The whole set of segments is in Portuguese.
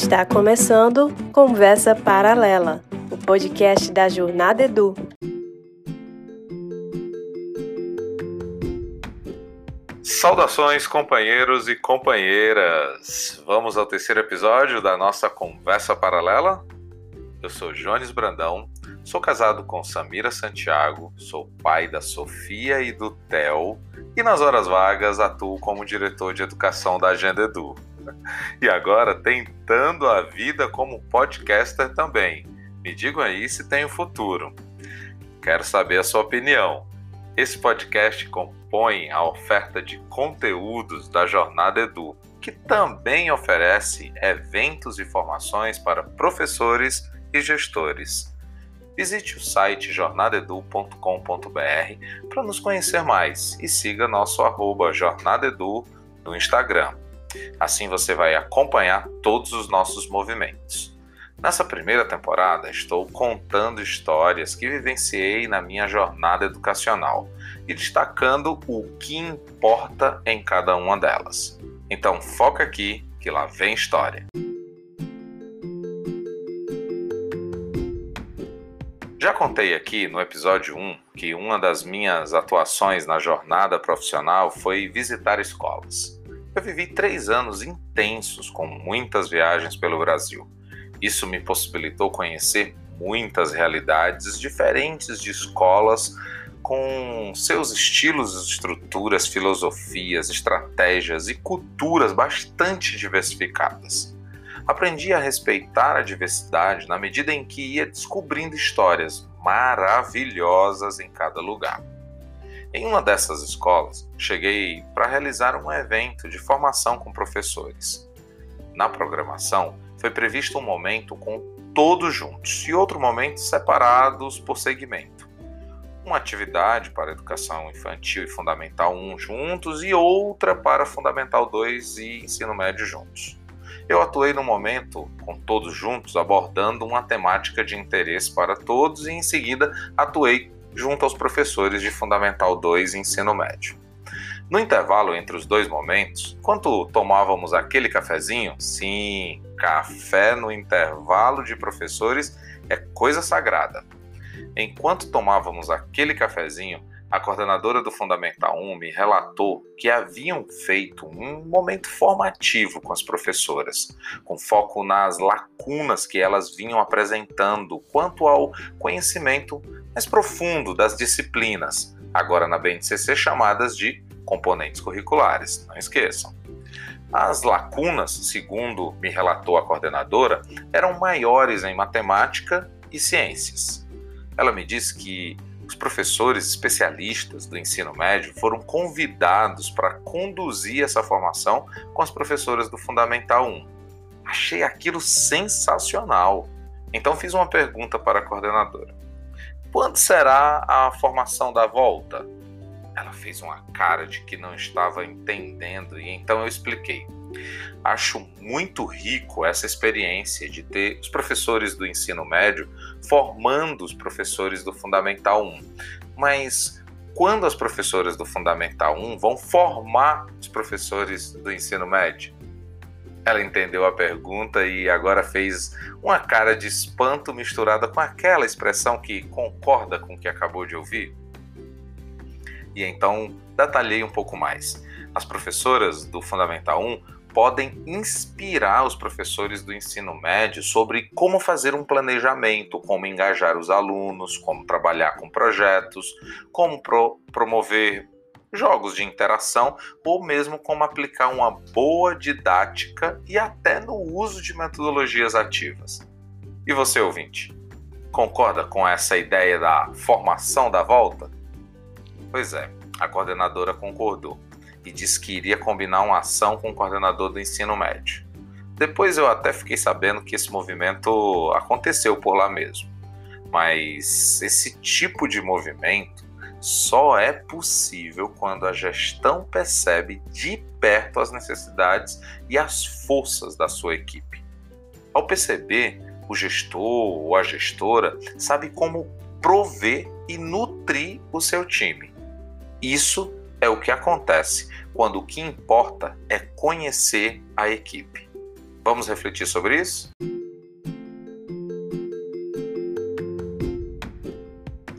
Está começando Conversa Paralela, o podcast da Jornada Edu. Saudações, companheiros e companheiras! Vamos ao terceiro episódio da nossa Conversa Paralela? Eu sou Jones Brandão, sou casado com Samira Santiago, sou pai da Sofia e do Theo e nas horas vagas atuo como diretor de educação da Agenda Edu. E agora tentando a vida como podcaster também. Me digam aí se tem um futuro. Quero saber a sua opinião. Esse podcast compõe a oferta de conteúdos da Jornada Edu, que também oferece eventos e formações para professores e gestores. Visite o site jornadedu.com.br para nos conhecer mais e siga nosso arroba jornadedu no Instagram. Assim você vai acompanhar todos os nossos movimentos. Nessa primeira temporada, estou contando histórias que vivenciei na minha jornada educacional e destacando o que importa em cada uma delas. Então, foca aqui que lá vem história. Já contei aqui no episódio 1 que uma das minhas atuações na jornada profissional foi visitar escolas. Eu vivi três anos intensos com muitas viagens pelo Brasil isso me possibilitou conhecer muitas realidades diferentes de escolas com seus estilos, estruturas, filosofias, estratégias e culturas bastante diversificadas. Aprendi a respeitar a diversidade na medida em que ia descobrindo histórias maravilhosas em cada lugar. Em uma dessas escolas, cheguei para realizar um evento de formação com professores. Na programação, foi previsto um momento com todos juntos e outro momento separados por segmento. Uma atividade para educação infantil e fundamental 1 juntos e outra para fundamental 2 e ensino médio juntos. Eu atuei no momento com todos juntos, abordando uma temática de interesse para todos e em seguida atuei junto aos professores de fundamental 2 e ensino médio. No intervalo entre os dois momentos, enquanto tomávamos aquele cafezinho, sim, café no intervalo de professores é coisa sagrada. Enquanto tomávamos aquele cafezinho, a coordenadora do Fundamental 1 me relatou que haviam feito um momento formativo com as professoras, com foco nas lacunas que elas vinham apresentando quanto ao conhecimento mais profundo das disciplinas, agora na BNCC chamadas de componentes curriculares, não esqueçam. As lacunas, segundo me relatou a coordenadora, eram maiores em matemática e ciências. Ela me disse que os professores especialistas do ensino médio foram convidados para conduzir essa formação com as professoras do Fundamental 1. Achei aquilo sensacional. Então fiz uma pergunta para a coordenadora: quando será a formação da volta? Ela fez uma cara de que não estava entendendo e então eu expliquei. Acho muito rico essa experiência de ter os professores do ensino médio formando os professores do Fundamental 1. Mas quando as professoras do Fundamental 1 vão formar os professores do ensino médio? Ela entendeu a pergunta e agora fez uma cara de espanto misturada com aquela expressão que concorda com o que acabou de ouvir. E então detalhei um pouco mais. As professoras do Fundamental 1 podem inspirar os professores do ensino médio sobre como fazer um planejamento, como engajar os alunos, como trabalhar com projetos, como pro promover jogos de interação ou mesmo como aplicar uma boa didática e até no uso de metodologias ativas. E você, ouvinte, concorda com essa ideia da formação da volta? Pois é, a coordenadora concordou e disse que iria combinar uma ação com o coordenador do ensino médio. Depois eu até fiquei sabendo que esse movimento aconteceu por lá mesmo. Mas esse tipo de movimento só é possível quando a gestão percebe de perto as necessidades e as forças da sua equipe. Ao perceber, o gestor ou a gestora sabe como prover e nutrir o seu time isso é o que acontece quando o que importa é conhecer a equipe. Vamos refletir sobre isso?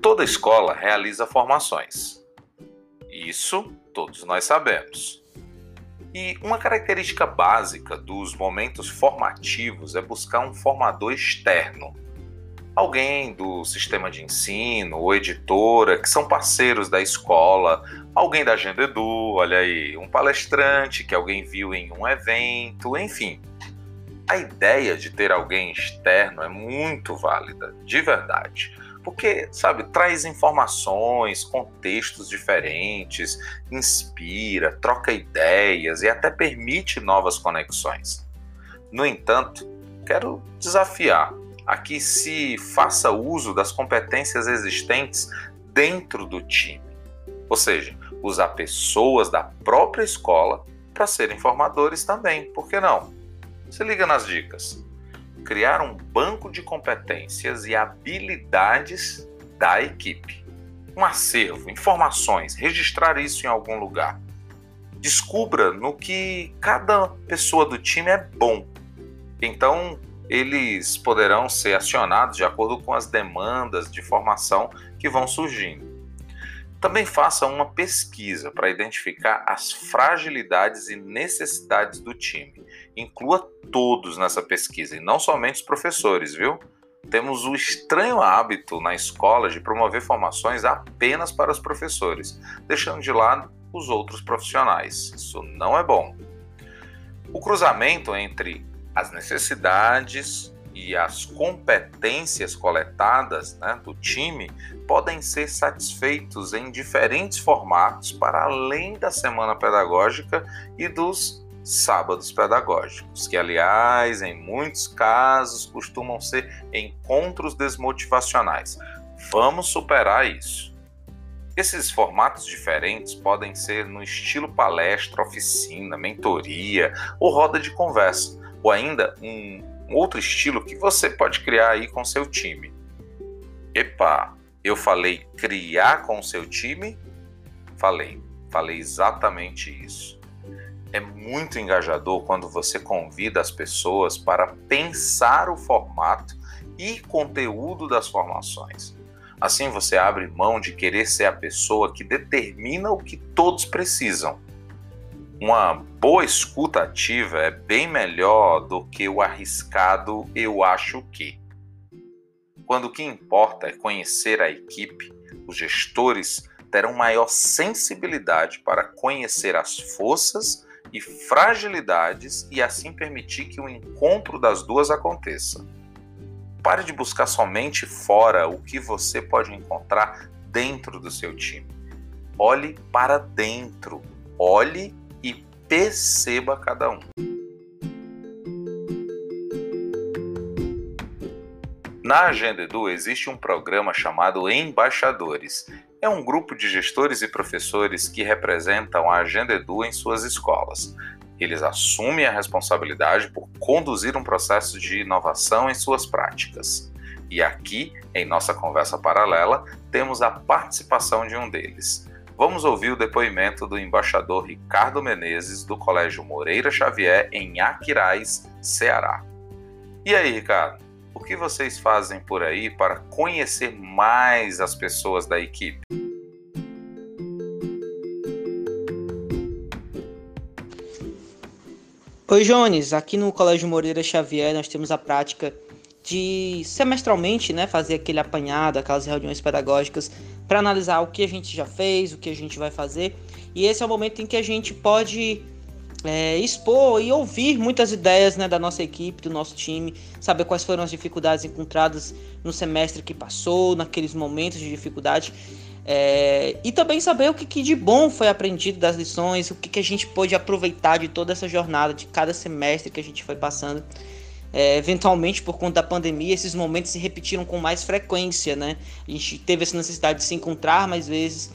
Toda escola realiza formações. Isso todos nós sabemos. E uma característica básica dos momentos formativos é buscar um formador externo. Alguém do sistema de ensino ou editora que são parceiros da escola, alguém da Agenda Edu, olha aí, um palestrante que alguém viu em um evento, enfim. A ideia de ter alguém externo é muito válida, de verdade porque, sabe, traz informações, contextos diferentes, inspira, troca ideias e até permite novas conexões. No entanto, quero desafiar a que se faça uso das competências existentes dentro do time. Ou seja, usar pessoas da própria escola para serem formadores também, por que não? Se liga nas dicas criar um banco de competências e habilidades da equipe. Um acervo, informações, registrar isso em algum lugar. Descubra no que cada pessoa do time é bom. Então, eles poderão ser acionados de acordo com as demandas de formação que vão surgindo. Também faça uma pesquisa para identificar as fragilidades e necessidades do time. Inclua todos nessa pesquisa e não somente os professores, viu? Temos o estranho hábito na escola de promover formações apenas para os professores, deixando de lado os outros profissionais. Isso não é bom. O cruzamento entre as necessidades e as competências coletadas né, do time podem ser satisfeitos em diferentes formatos para além da semana pedagógica e dos sábados pedagógicos, que, aliás, em muitos casos costumam ser encontros desmotivacionais. Vamos superar isso. Esses formatos diferentes podem ser no estilo palestra, oficina, mentoria ou roda de conversa, ou ainda um outro estilo que você pode criar aí com seu time. Epa, eu falei criar com seu time? Falei, falei exatamente isso. É muito engajador quando você convida as pessoas para pensar o formato e conteúdo das formações. Assim você abre mão de querer ser a pessoa que determina o que todos precisam uma boa escuta ativa é bem melhor do que o arriscado eu acho que. Quando o que importa é conhecer a equipe, os gestores terão maior sensibilidade para conhecer as forças e fragilidades e assim permitir que o encontro das duas aconteça. Pare de buscar somente fora o que você pode encontrar dentro do seu time. Olhe para dentro. Olhe perceba cada um. Na Agenda Edu existe um programa chamado Embaixadores. É um grupo de gestores e professores que representam a Agenda Edu em suas escolas. Eles assumem a responsabilidade por conduzir um processo de inovação em suas práticas. E aqui, em nossa conversa paralela, temos a participação de um deles. Vamos ouvir o depoimento do embaixador Ricardo Menezes, do Colégio Moreira Xavier, em Aquiraz, Ceará. E aí, Ricardo, o que vocês fazem por aí para conhecer mais as pessoas da equipe? Oi, Jones. Aqui no Colégio Moreira Xavier nós temos a prática de semestralmente, né, fazer aquele apanhado, aquelas reuniões pedagógicas para analisar o que a gente já fez, o que a gente vai fazer. E esse é o momento em que a gente pode é, expor e ouvir muitas ideias né, da nossa equipe, do nosso time, saber quais foram as dificuldades encontradas no semestre que passou, naqueles momentos de dificuldade. É, e também saber o que, que, de bom foi aprendido das lições, o que, que a gente pôde aproveitar de toda essa jornada, de cada semestre que a gente foi passando. É, eventualmente, por conta da pandemia, esses momentos se repetiram com mais frequência, né? A gente teve essa necessidade de se encontrar mais vezes,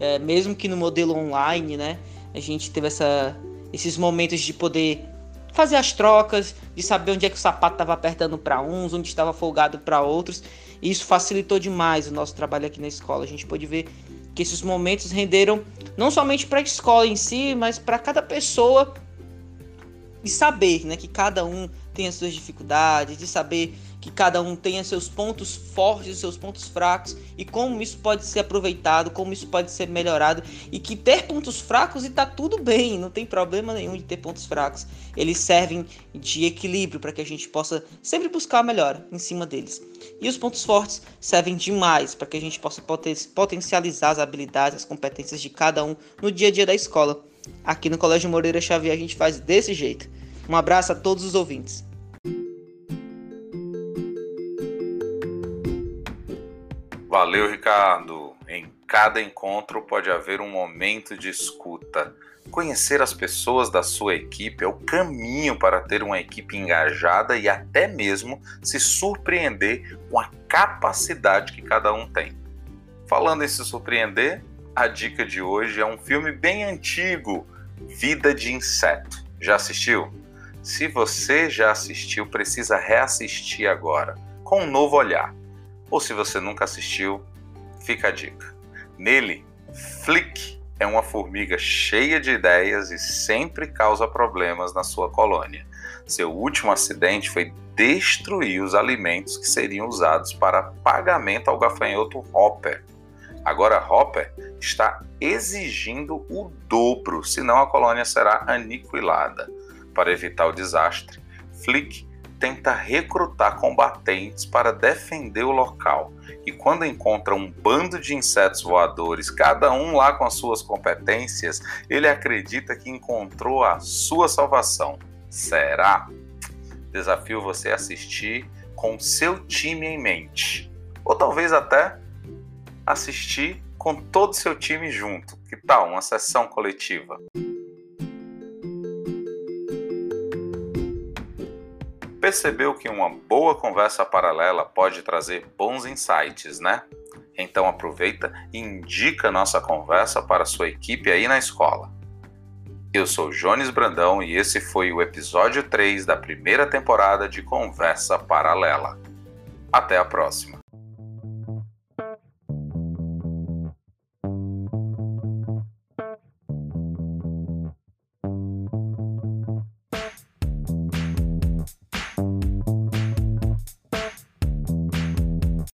é, mesmo que no modelo online, né? A gente teve essa, esses momentos de poder fazer as trocas, de saber onde é que o sapato estava apertando para uns, onde estava folgado para outros. E isso facilitou demais o nosso trabalho aqui na escola. A gente pôde ver que esses momentos renderam não somente para a escola em si, mas para cada pessoa de saber né, que cada um tem as suas dificuldades, de saber que cada um tenha seus pontos fortes e seus pontos fracos e como isso pode ser aproveitado, como isso pode ser melhorado e que ter pontos fracos e tá tudo bem, não tem problema nenhum de ter pontos fracos. Eles servem de equilíbrio para que a gente possa sempre buscar a melhora em cima deles. E os pontos fortes servem demais para que a gente possa potencializar as habilidades, as competências de cada um no dia a dia da escola. Aqui no Colégio Moreira Xavier a gente faz desse jeito. Um abraço a todos os ouvintes. Valeu, Ricardo. Em cada encontro pode haver um momento de escuta. Conhecer as pessoas da sua equipe é o caminho para ter uma equipe engajada e até mesmo se surpreender com a capacidade que cada um tem. Falando em se surpreender, a dica de hoje é um filme bem antigo, Vida de Inseto. Já assistiu? Se você já assistiu, precisa reassistir agora, com um novo olhar ou se você nunca assistiu, fica a dica. Nele, Flick é uma formiga cheia de ideias e sempre causa problemas na sua colônia. Seu último acidente foi destruir os alimentos que seriam usados para pagamento ao gafanhoto Hopper. Agora Hopper está exigindo o dobro, senão a colônia será aniquilada. Para evitar o desastre, Flick tenta recrutar combatentes para defender o local. E quando encontra um bando de insetos voadores, cada um lá com as suas competências, ele acredita que encontrou a sua salvação. Será? Desafio você assistir com seu time em mente. Ou talvez até assistir com todo seu time junto. Que tal uma sessão coletiva? Percebeu que uma boa conversa paralela pode trazer bons insights, né? Então aproveita e indica nossa conversa para sua equipe aí na escola. Eu sou Jones Brandão e esse foi o episódio 3 da primeira temporada de Conversa Paralela. Até a próxima!